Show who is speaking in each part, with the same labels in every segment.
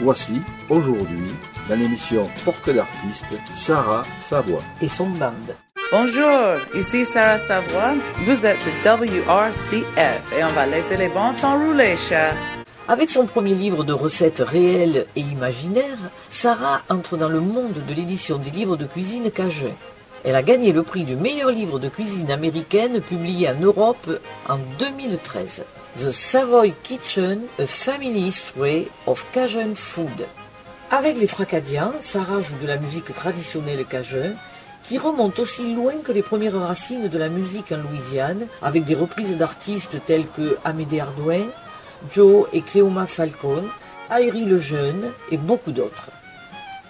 Speaker 1: Voici, aujourd'hui, dans l'émission Porte d'artiste, Sarah Savoie.
Speaker 2: et son band.
Speaker 3: Bonjour, ici Sarah Savoie. Vous êtes WRCF et on va laisser les bons temps rouler, cher.
Speaker 2: Avec son premier livre de recettes réelles et imaginaires, Sarah entre dans le monde de l'édition des livres de cuisine cajun. Elle a gagné le prix du meilleur livre de cuisine américaine publié en Europe en 2013. The Savoy Kitchen, A Family History of Cajun Food. Avec les Fracadiens, Sarah joue de la musique traditionnelle cajun qui remonte aussi loin que les premières racines de la musique en Louisiane, avec des reprises d'artistes tels que Amédée Ardouin, Joe et Cléoma Falcone, Airi le Jeune et beaucoup d'autres.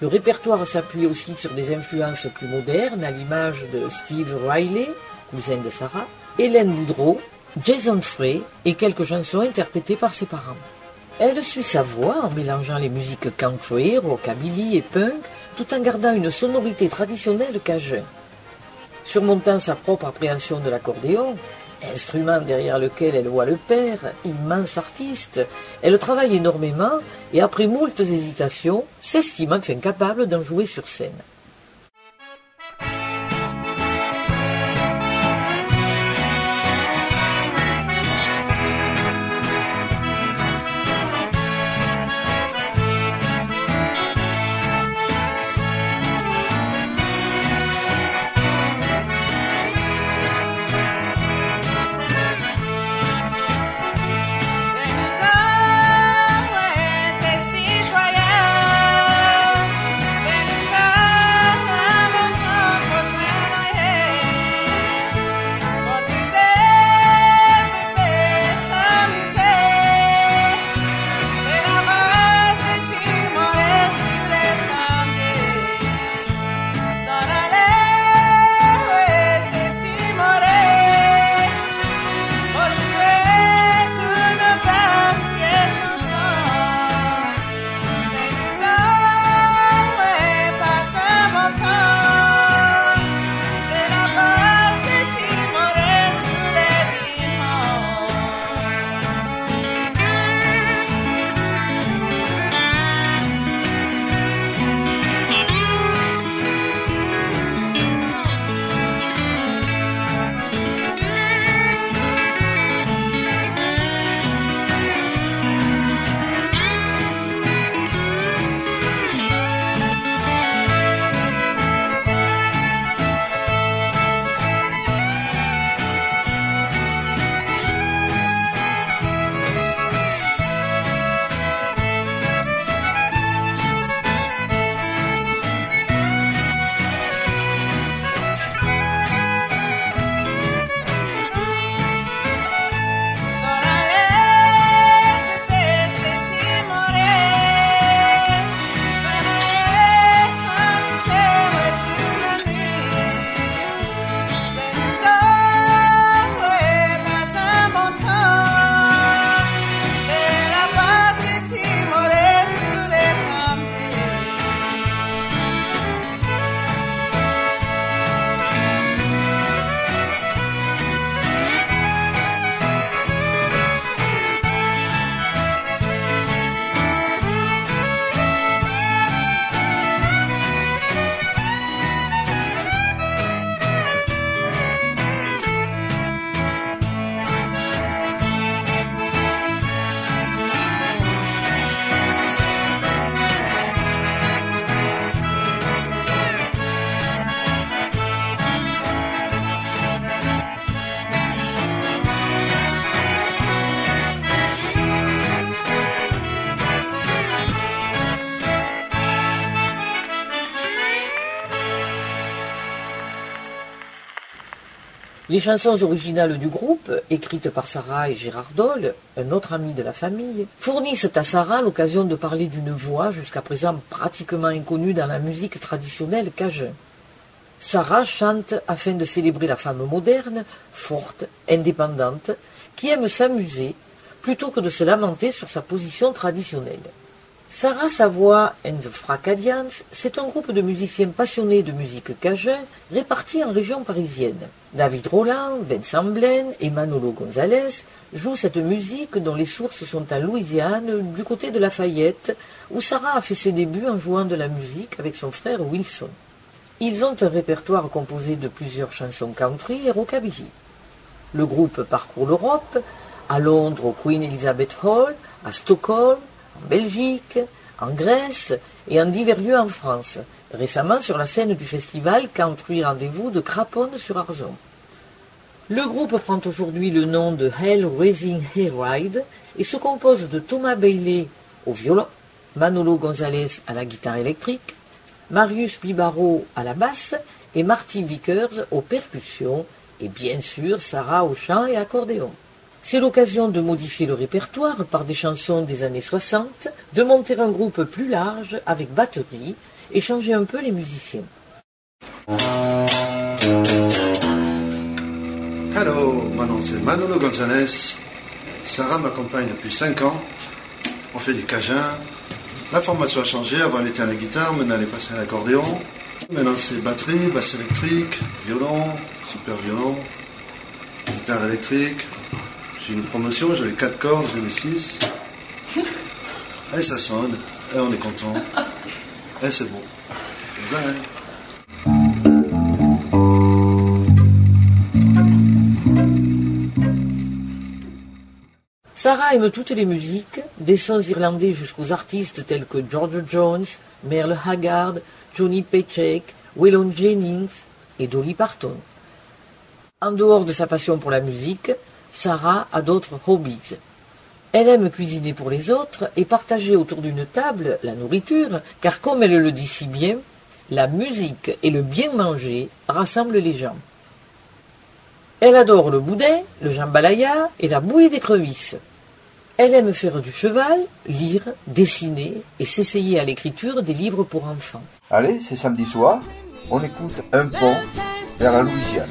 Speaker 2: Le répertoire s'appuie aussi sur des influences plus modernes, à l'image de Steve Riley, cousin de Sarah, Hélène Boudreau, Jason Frey et quelques chansons interprétées par ses parents. Elle suit sa voix en mélangeant les musiques country, rockabilly et punk, tout en gardant une sonorité traditionnelle cajun. Surmontant sa propre appréhension de l'accordéon, instrument derrière lequel elle voit le père, immense artiste, elle travaille énormément et après moultes hésitations, s'estime enfin capable d'en jouer sur scène. Les chansons originales du groupe, écrites par Sarah et Gérard Dole, un autre ami de la famille, fournissent à Sarah l'occasion de parler d'une voix jusqu'à présent pratiquement inconnue dans la musique traditionnelle cajun. Sarah chante afin de célébrer la femme moderne, forte, indépendante, qui aime s'amuser plutôt que de se lamenter sur sa position traditionnelle. Sarah Savoie and the Fracadians, c'est un groupe de musiciens passionnés de musique cajun répartis en région parisienne. David Roland, Vincent Blaine et Manolo Gonzalez jouent cette musique dont les sources sont en Louisiane, du côté de Lafayette, où Sarah a fait ses débuts en jouant de la musique avec son frère Wilson. Ils ont un répertoire composé de plusieurs chansons country et rockabilly. Le groupe parcourt l'Europe, à Londres au Queen Elizabeth Hall, à Stockholm, en Belgique, en Grèce et en divers lieux en France, récemment sur la scène du festival Country Rendez-vous de Craponne sur Arzon. Le groupe prend aujourd'hui le nom de Hell Raising Hayride et se compose de Thomas Bailey au violon, Manolo Gonzalez à la guitare électrique, Marius Bibaro à la basse et Marty Vickers aux percussions et bien sûr Sarah au chant et accordéon. C'est l'occasion de modifier le répertoire par des chansons des années 60, de monter un groupe plus large avec batterie et changer un peu les musiciens.
Speaker 4: Hello, mon nom c'est Manolo Gonzalez. Sarah m'accompagne depuis 5 ans. On fait du cajun. La formation a changé. Avant elle était à la guitare, maintenant elle est passée à l'accordéon. Maintenant c'est batterie, basse électrique, violon, super violon, guitare électrique. J'ai une promotion, j'avais 4 cordes, j'en ai 6. Et ça sonne, et on est content. Et c'est bon. Bye.
Speaker 2: Sarah aime toutes les musiques, des sons irlandais jusqu'aux artistes tels que George Jones, Merle Haggard, Johnny Paycheck, Waylon Jennings et Dolly Parton. En dehors de sa passion pour la musique, Sarah a d'autres hobbies. Elle aime cuisiner pour les autres et partager autour d'une table la nourriture, car comme elle le dit si bien, la musique et le bien manger rassemblent les gens. Elle adore le boudin, le jambalaya et la bouillie d'écrevisses. Elle aime faire du cheval, lire, dessiner et s'essayer à l'écriture des livres pour enfants.
Speaker 5: Allez, c'est samedi soir, on écoute un pont vers la Louisiane.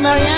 Speaker 6: Marianne.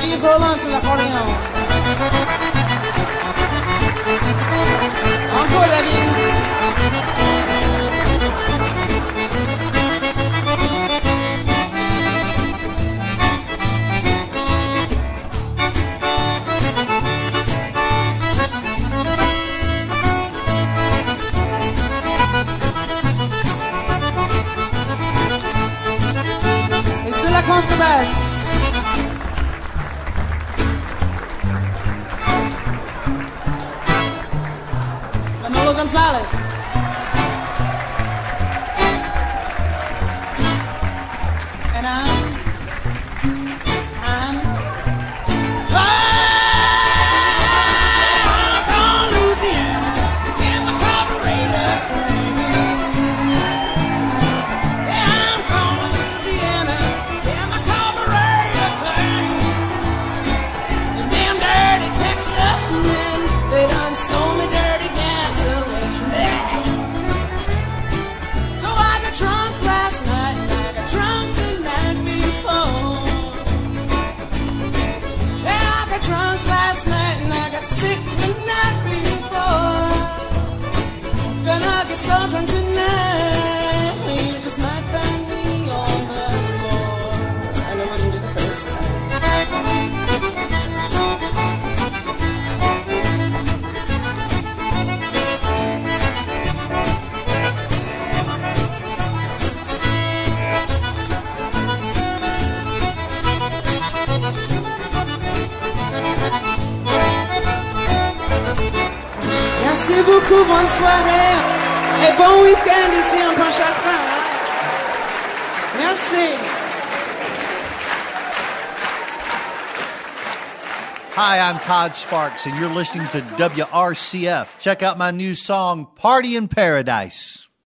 Speaker 5: vie volante sur l'accordéon. Encore David. bonne soirée et bon week-end ici en Panchatra. Hein? Merci.
Speaker 7: Hi, I'm Todd Sparks, and you're listening to WRCF. Check out my new song, Party in Paradise.